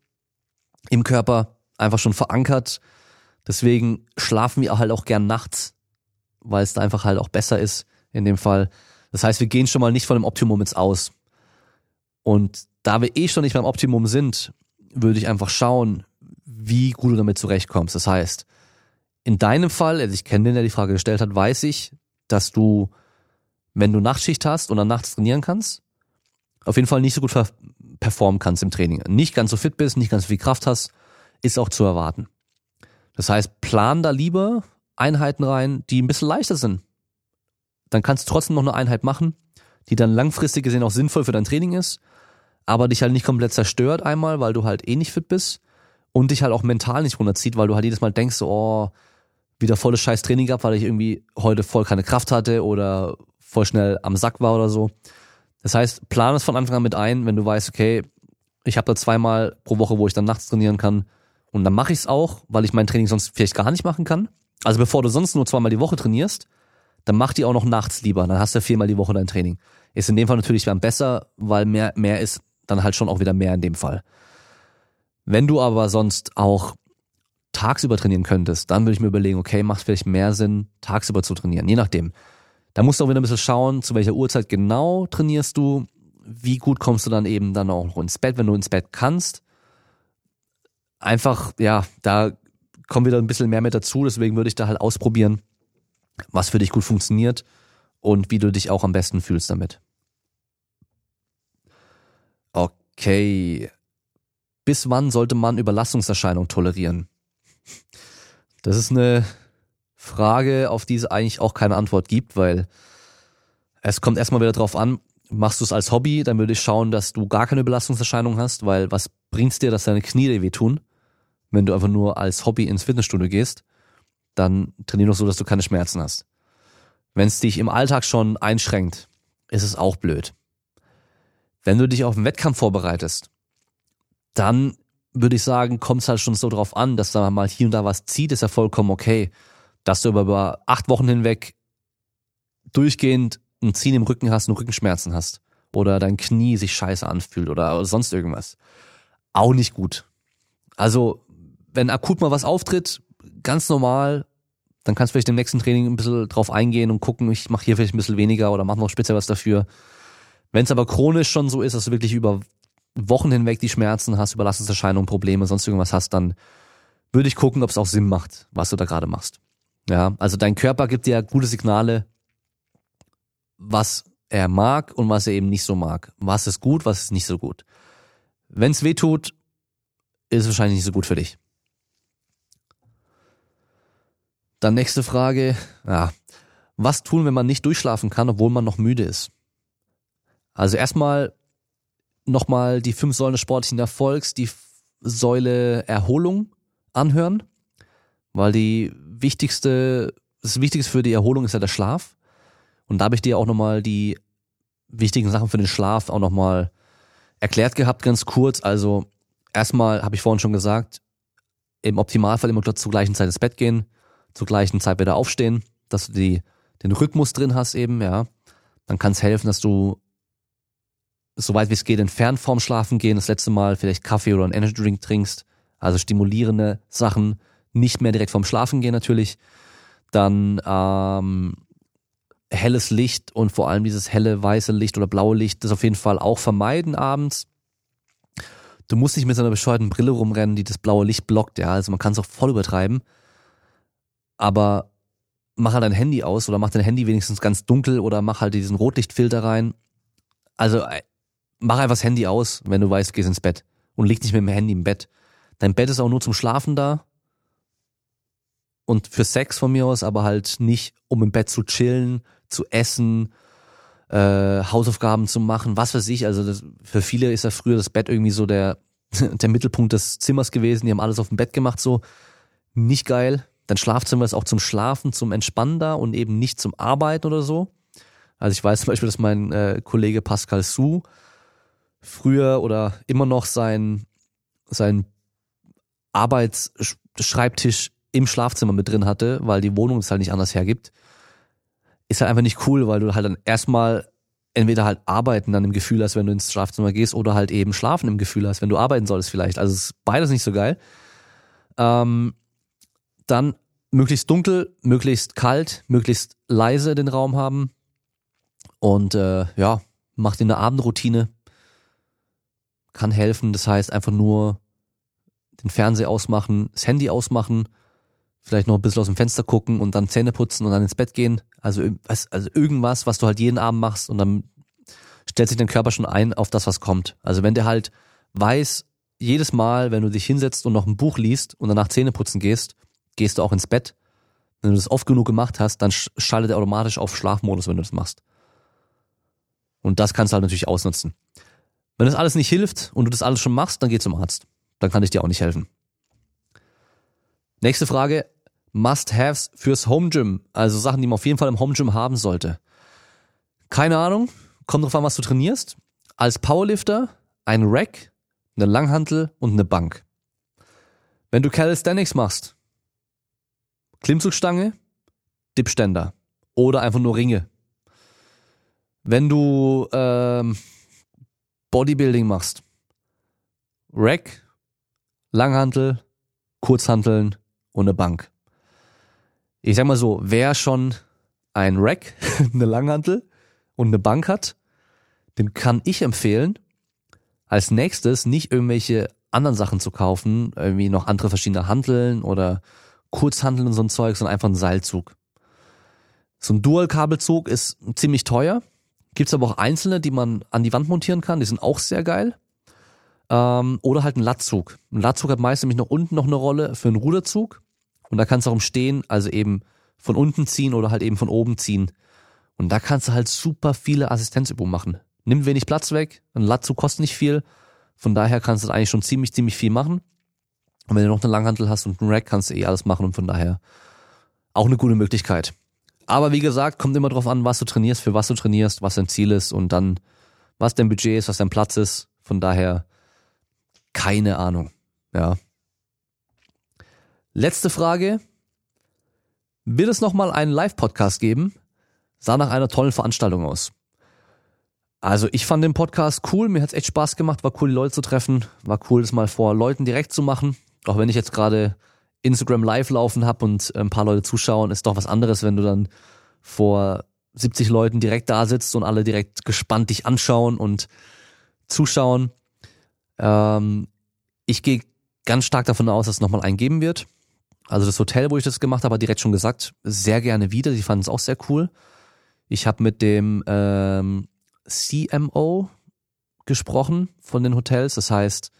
im Körper einfach schon verankert. Deswegen schlafen wir halt auch gern nachts, weil es da einfach halt auch besser ist in dem Fall. Das heißt, wir gehen schon mal nicht von dem Optimum jetzt aus. Und da wir eh schon nicht beim Optimum sind, würde ich einfach schauen, wie gut du damit zurechtkommst. Das heißt, in deinem Fall, also ich kenne den, der die Frage gestellt hat, weiß ich, dass du, wenn du Nachtschicht hast und dann nachts trainieren kannst, auf jeden Fall nicht so gut performen kannst im Training. Nicht ganz so fit bist, nicht ganz so viel Kraft hast, ist auch zu erwarten. Das heißt, plan da lieber Einheiten rein, die ein bisschen leichter sind. Dann kannst du trotzdem noch eine Einheit machen, die dann langfristig gesehen auch sinnvoll für dein Training ist, aber dich halt nicht komplett zerstört einmal, weil du halt eh nicht fit bist und dich halt auch mental nicht runterzieht, weil du halt jedes Mal denkst, oh, wieder volles scheiß Training gehabt, weil ich irgendwie heute voll keine Kraft hatte oder voll schnell am Sack war oder so. Das heißt, plan es von Anfang an mit ein, wenn du weißt, okay, ich habe da zweimal pro Woche, wo ich dann nachts trainieren kann, und dann mache ich es auch, weil ich mein Training sonst vielleicht gar nicht machen kann. Also bevor du sonst nur zweimal die Woche trainierst, dann mach die auch noch nachts lieber. Dann hast du viermal die Woche dein Training. Ist in dem Fall natürlich dann besser, weil mehr, mehr ist dann halt schon auch wieder mehr in dem Fall. Wenn du aber sonst auch tagsüber trainieren könntest, dann würde ich mir überlegen, okay, macht vielleicht mehr Sinn, tagsüber zu trainieren, je nachdem. Da musst du auch wieder ein bisschen schauen, zu welcher Uhrzeit genau trainierst du, wie gut kommst du dann eben dann auch noch ins Bett, wenn du ins Bett kannst. Einfach, ja, da kommt wieder ein bisschen mehr mit dazu, deswegen würde ich da halt ausprobieren, was für dich gut funktioniert und wie du dich auch am besten fühlst damit. Okay. Bis wann sollte man Überlastungserscheinungen tolerieren? Das ist eine Frage, auf die es eigentlich auch keine Antwort gibt, weil es kommt erstmal wieder drauf an, machst du es als Hobby, dann würde ich schauen, dass du gar keine Belastungserscheinung hast, weil was bringt's dir, dass deine Knie dir wehtun, wenn du einfach nur als Hobby ins Fitnessstudio gehst? Dann trainier doch so, dass du keine Schmerzen hast. Wenn es dich im Alltag schon einschränkt, ist es auch blöd. Wenn du dich auf einen Wettkampf vorbereitest, dann würde ich sagen, kommt es halt schon so drauf an, dass da mal hier und da was zieht, ist ja vollkommen okay. Dass du aber über acht Wochen hinweg durchgehend ein Ziehen im Rücken hast und Rückenschmerzen hast oder dein Knie sich scheiße anfühlt oder sonst irgendwas. Auch nicht gut. Also, wenn akut mal was auftritt, ganz normal, dann kannst du vielleicht im nächsten Training ein bisschen drauf eingehen und gucken, ich mache hier vielleicht ein bisschen weniger oder mach noch speziell was dafür. Wenn es aber chronisch schon so ist, dass du wirklich über Wochen hinweg die Schmerzen hast, Überlastungserscheinungen, Probleme, sonst irgendwas hast, dann würde ich gucken, ob es auch Sinn macht, was du da gerade machst. Ja, also dein Körper gibt dir gute Signale, was er mag und was er eben nicht so mag. Was ist gut, was ist nicht so gut. Wenn es weh tut, ist es wahrscheinlich nicht so gut für dich. Dann nächste Frage. Ja. Was tun, wenn man nicht durchschlafen kann, obwohl man noch müde ist? Also erstmal nochmal die fünf Säulen des sportlichen Erfolgs, die Säule Erholung anhören, weil die wichtigste, das Wichtigste für die Erholung ist ja der Schlaf. Und da habe ich dir auch nochmal die wichtigen Sachen für den Schlaf auch nochmal erklärt gehabt, ganz kurz. Also erstmal habe ich vorhin schon gesagt, im Optimalfall immer zur gleichen Zeit ins Bett gehen, zur gleichen Zeit wieder aufstehen, dass du die, den Rhythmus drin hast eben, ja. Dann kann es helfen, dass du soweit wie es geht entfernt vorm Schlafen gehen, das letzte Mal vielleicht Kaffee oder einen Energy Drink trinkst, also stimulierende Sachen, nicht mehr direkt vorm Schlafen gehen natürlich. Dann ähm, helles Licht und vor allem dieses helle weiße Licht oder blaue Licht, das auf jeden Fall auch vermeiden abends. Du musst nicht mit so einer bescheuerten Brille rumrennen, die das blaue Licht blockt, ja. Also man kann es auch voll übertreiben. Aber mach halt dein Handy aus oder mach dein Handy wenigstens ganz dunkel oder mach halt diesen Rotlichtfilter rein. Also äh, mach einfach das Handy aus, wenn du weißt, gehst ins Bett und leg nicht mit dem Handy im Bett. Dein Bett ist auch nur zum Schlafen da und für Sex von mir aus, aber halt nicht, um im Bett zu chillen, zu essen, äh, Hausaufgaben zu machen, was weiß ich. Also das, für viele ist ja früher das Bett irgendwie so der der Mittelpunkt des Zimmers gewesen. Die haben alles auf dem Bett gemacht, so nicht geil. Dein Schlafzimmer ist auch zum Schlafen, zum Entspannen da und eben nicht zum Arbeiten oder so. Also ich weiß zum Beispiel, dass mein äh, Kollege Pascal Su früher oder immer noch sein, sein Arbeitsschreibtisch im Schlafzimmer mit drin hatte, weil die Wohnung es halt nicht anders hergibt, ist halt einfach nicht cool, weil du halt dann erstmal entweder halt arbeiten dann im Gefühl hast, wenn du ins Schlafzimmer gehst, oder halt eben schlafen im Gefühl hast, wenn du arbeiten solltest vielleicht. Also ist beides nicht so geil. Ähm, dann möglichst dunkel, möglichst kalt, möglichst leise den Raum haben. Und äh, ja, mach dir eine Abendroutine, kann helfen. Das heißt einfach nur den Fernseher ausmachen, das Handy ausmachen, vielleicht noch ein bisschen aus dem Fenster gucken und dann Zähne putzen und dann ins Bett gehen. Also, also irgendwas, was du halt jeden Abend machst und dann stellt sich dein Körper schon ein auf das, was kommt. Also wenn der halt weiß, jedes Mal, wenn du dich hinsetzt und noch ein Buch liest und danach Zähne putzen gehst, gehst du auch ins Bett. Wenn du das oft genug gemacht hast, dann schaltet er automatisch auf Schlafmodus, wenn du das machst. Und das kannst du halt natürlich ausnutzen. Wenn das alles nicht hilft und du das alles schon machst, dann geh zum Arzt. Dann kann ich dir auch nicht helfen. Nächste Frage. Must-Haves fürs Home Gym. Also Sachen, die man auf jeden Fall im Home Gym haben sollte. Keine Ahnung. Kommt drauf an, was du trainierst. Als Powerlifter ein Rack, eine Langhantel und eine Bank. Wenn du Calisthenics machst, Klimmzugstange, Dipständer oder einfach nur Ringe. Wenn du ähm, Bodybuilding machst, Rack, Langhantel, Kurzhanteln, und eine Bank. Ich sag mal so, wer schon ein Rack, eine Langhantel und eine Bank hat, dem kann ich empfehlen, als nächstes nicht irgendwelche anderen Sachen zu kaufen, irgendwie noch andere verschiedene Handeln oder Kurzhandeln und so ein Zeug, sondern einfach einen Seilzug. So ein Dual-Kabelzug ist ziemlich teuer. Gibt's aber auch einzelne, die man an die Wand montieren kann, die sind auch sehr geil. Ähm, oder halt ein Latzug. Ein Latzug hat meist nämlich noch unten noch eine Rolle für einen Ruderzug. Und da kannst du auch im Stehen, also eben von unten ziehen oder halt eben von oben ziehen. Und da kannst du halt super viele Assistenzübungen machen. Nimmt wenig Platz weg, ein Latzug kostet nicht viel. Von daher kannst du eigentlich schon ziemlich, ziemlich viel machen. Und wenn du noch eine Langhantel hast und einen Rack, kannst du eh alles machen und von daher auch eine gute Möglichkeit. Aber wie gesagt, kommt immer drauf an, was du trainierst, für was du trainierst, was dein Ziel ist und dann, was dein Budget ist, was dein Platz ist. Von daher keine Ahnung. Ja. Letzte Frage. Wird es nochmal einen Live-Podcast geben? Sah nach einer tollen Veranstaltung aus. Also ich fand den Podcast cool, mir hat's echt Spaß gemacht, war cool, die Leute zu treffen, war cool, das mal vor Leuten direkt zu machen. Auch wenn ich jetzt gerade Instagram Live laufen habe und ein paar Leute zuschauen, ist doch was anderes, wenn du dann vor 70 Leuten direkt da sitzt und alle direkt gespannt dich anschauen und zuschauen. Ähm, ich gehe ganz stark davon aus, dass es nochmal einen geben wird. Also das Hotel, wo ich das gemacht habe, hat direkt schon gesagt, sehr gerne wieder. Die fanden es auch sehr cool. Ich habe mit dem ähm, CMO gesprochen von den Hotels. Das heißt,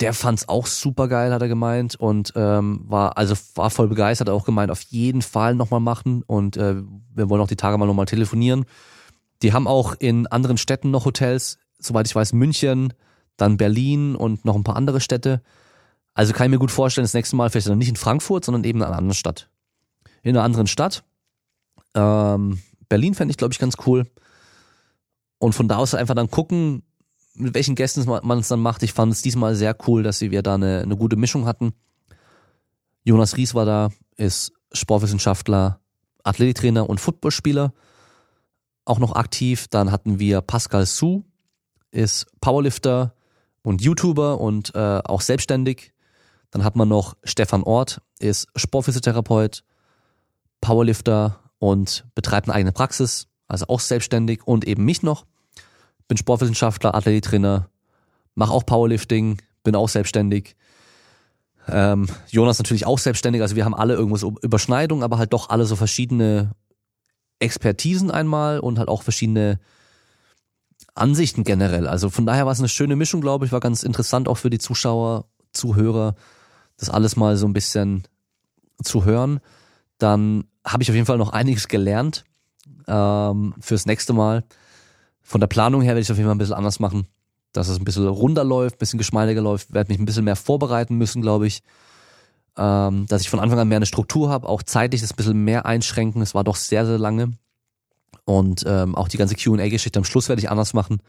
der fand's auch super geil, hat er gemeint und ähm, war also war voll begeistert, hat auch gemeint, auf jeden Fall nochmal machen und äh, wir wollen auch die Tage mal nochmal telefonieren. Die haben auch in anderen Städten noch Hotels, soweit ich weiß, München, dann Berlin und noch ein paar andere Städte. Also kann ich mir gut vorstellen, das nächste Mal vielleicht dann nicht in Frankfurt, sondern eben in einer anderen Stadt. In einer anderen Stadt. Ähm, Berlin fände ich, glaube ich, ganz cool. Und von da aus einfach dann gucken, mit welchen Gästen man es dann macht. Ich fand es diesmal sehr cool, dass wir da eine, eine gute Mischung hatten. Jonas Ries war da, ist Sportwissenschaftler, Athletiktrainer und Footballspieler. Auch noch aktiv. Dann hatten wir Pascal Su, ist Powerlifter und YouTuber und äh, auch selbstständig. Dann hat man noch Stefan Ort, ist Sportphysiotherapeut, Powerlifter und betreibt eine eigene Praxis, also auch selbstständig und eben mich noch. Bin Sportwissenschaftler, Athletiktrainer, mache auch Powerlifting, bin auch selbstständig. Ähm, Jonas natürlich auch selbstständig, also wir haben alle irgendwas Überschneidungen, aber halt doch alle so verschiedene Expertisen einmal und halt auch verschiedene Ansichten generell. Also von daher war es eine schöne Mischung, glaube ich, war ganz interessant auch für die Zuschauer, Zuhörer, das alles mal so ein bisschen zu hören. Dann habe ich auf jeden Fall noch einiges gelernt ähm, fürs nächste Mal. Von der Planung her werde ich auf jeden Fall ein bisschen anders machen, dass es ein bisschen runder läuft, ein bisschen geschmeidiger läuft, werde mich ein bisschen mehr vorbereiten müssen, glaube ich. Ähm, dass ich von Anfang an mehr eine Struktur habe, auch zeitlich das ein bisschen mehr einschränken. Es war doch sehr, sehr lange. Und ähm, auch die ganze QA-Geschichte am Schluss werde ich anders machen,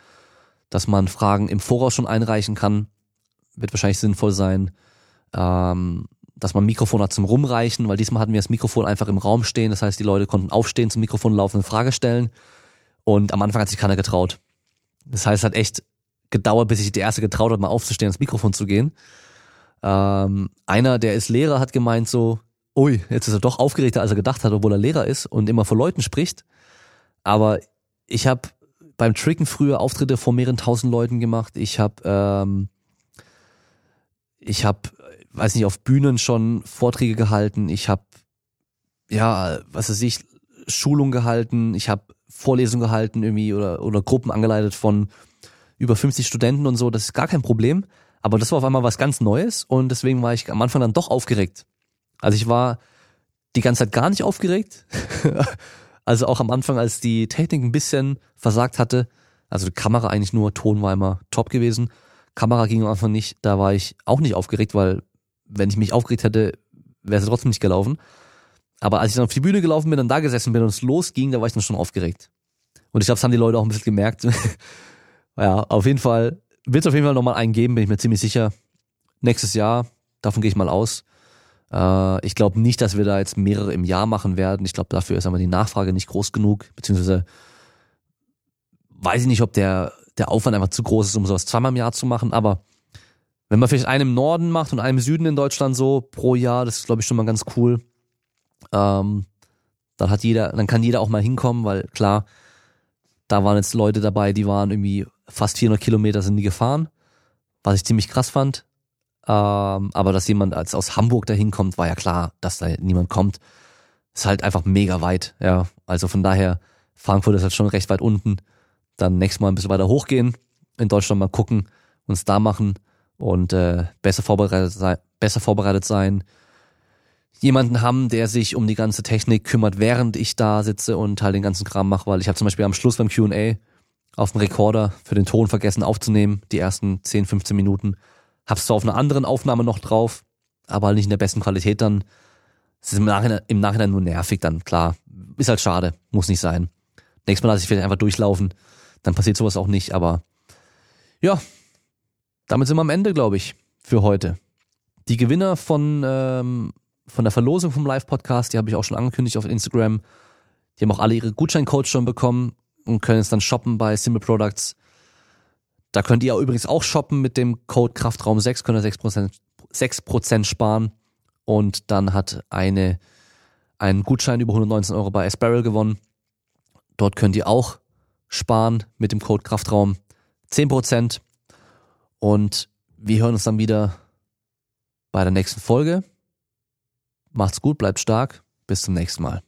dass man Fragen im Voraus schon einreichen kann. Wird wahrscheinlich sinnvoll sein. Ähm, dass man Mikrofon hat zum Rumreichen, weil diesmal hatten wir das Mikrofon einfach im Raum stehen. Das heißt, die Leute konnten aufstehen, zum Mikrofon laufen, eine Frage stellen. Und am Anfang hat sich keiner getraut. Das heißt, es hat echt gedauert, bis sich der Erste getraut hat, mal aufzustehen, ins Mikrofon zu gehen. Ähm, einer, der ist Lehrer, hat gemeint so, ui, jetzt ist er doch aufgeregter, als er gedacht hat, obwohl er Lehrer ist und immer vor Leuten spricht. Aber ich habe beim Tricken früher Auftritte vor mehreren tausend Leuten gemacht. Ich habe ähm, ich habe weiß nicht auf Bühnen schon Vorträge gehalten. Ich habe ja was weiß ich Schulung gehalten. Ich habe Vorlesungen gehalten irgendwie oder oder Gruppen angeleitet von über 50 Studenten und so. Das ist gar kein Problem. Aber das war auf einmal was ganz Neues und deswegen war ich am Anfang dann doch aufgeregt. Also ich war die ganze Zeit gar nicht aufgeregt. Also auch am Anfang, als die Technik ein bisschen versagt hatte, also die Kamera eigentlich nur, Ton war immer top gewesen. Kamera ging am Anfang nicht, da war ich auch nicht aufgeregt, weil wenn ich mich aufgeregt hätte, wäre es trotzdem nicht gelaufen. Aber als ich dann auf die Bühne gelaufen bin, dann da gesessen bin und es losging, da war ich dann schon aufgeregt. Und ich glaube, das haben die Leute auch ein bisschen gemerkt. ja, auf jeden Fall wird es auf jeden Fall nochmal einen geben, bin ich mir ziemlich sicher. Nächstes Jahr, davon gehe ich mal aus. Äh, ich glaube nicht, dass wir da jetzt mehrere im Jahr machen werden. Ich glaube, dafür ist aber die Nachfrage nicht groß genug, beziehungsweise weiß ich nicht, ob der, der Aufwand einfach zu groß ist, um sowas zweimal im Jahr zu machen, aber wenn man vielleicht einen im Norden macht und einen im Süden in Deutschland so pro Jahr, das ist glaube ich schon mal ganz cool. Ähm, dann hat jeder, dann kann jeder auch mal hinkommen, weil klar, da waren jetzt Leute dabei, die waren irgendwie fast 400 Kilometer sind die gefahren, was ich ziemlich krass fand. Ähm, aber dass jemand als aus Hamburg da hinkommt, war ja klar, dass da niemand kommt. Ist halt einfach mega weit, ja. Also von daher, Frankfurt ist halt schon recht weit unten. Dann nächstes Mal ein bisschen weiter hochgehen, in Deutschland mal gucken, uns da machen und äh, besser vorbereitet sein, besser vorbereitet sein. Jemanden haben, der sich um die ganze Technik kümmert, während ich da sitze und halt den ganzen Kram mache, weil ich habe zum Beispiel am Schluss beim Q&A auf dem Rekorder für den Ton vergessen aufzunehmen, die ersten 10, 15 Minuten. Hab's zwar auf einer anderen Aufnahme noch drauf, aber halt nicht in der besten Qualität dann. Es ist im Nachhinein, im Nachhinein nur nervig dann, klar. Ist halt schade, muss nicht sein. Nächstes Mal lasse ich vielleicht einfach durchlaufen, dann passiert sowas auch nicht, aber ja, damit sind wir am Ende, glaube ich, für heute. Die Gewinner von, ähm, von der Verlosung vom Live-Podcast, die habe ich auch schon angekündigt auf Instagram. Die haben auch alle ihre Gutscheincodes schon bekommen und können es dann shoppen bei Simple Products. Da könnt ihr übrigens auch shoppen mit dem Code Kraftraum 6, könnt ihr 6%, 6 sparen. Und dann hat eine einen Gutschein über 119 Euro bei Asparrel gewonnen. Dort könnt ihr auch sparen mit dem Code Kraftraum 10%. Und wir hören uns dann wieder bei der nächsten Folge. Macht's gut, bleibt stark. Bis zum nächsten Mal.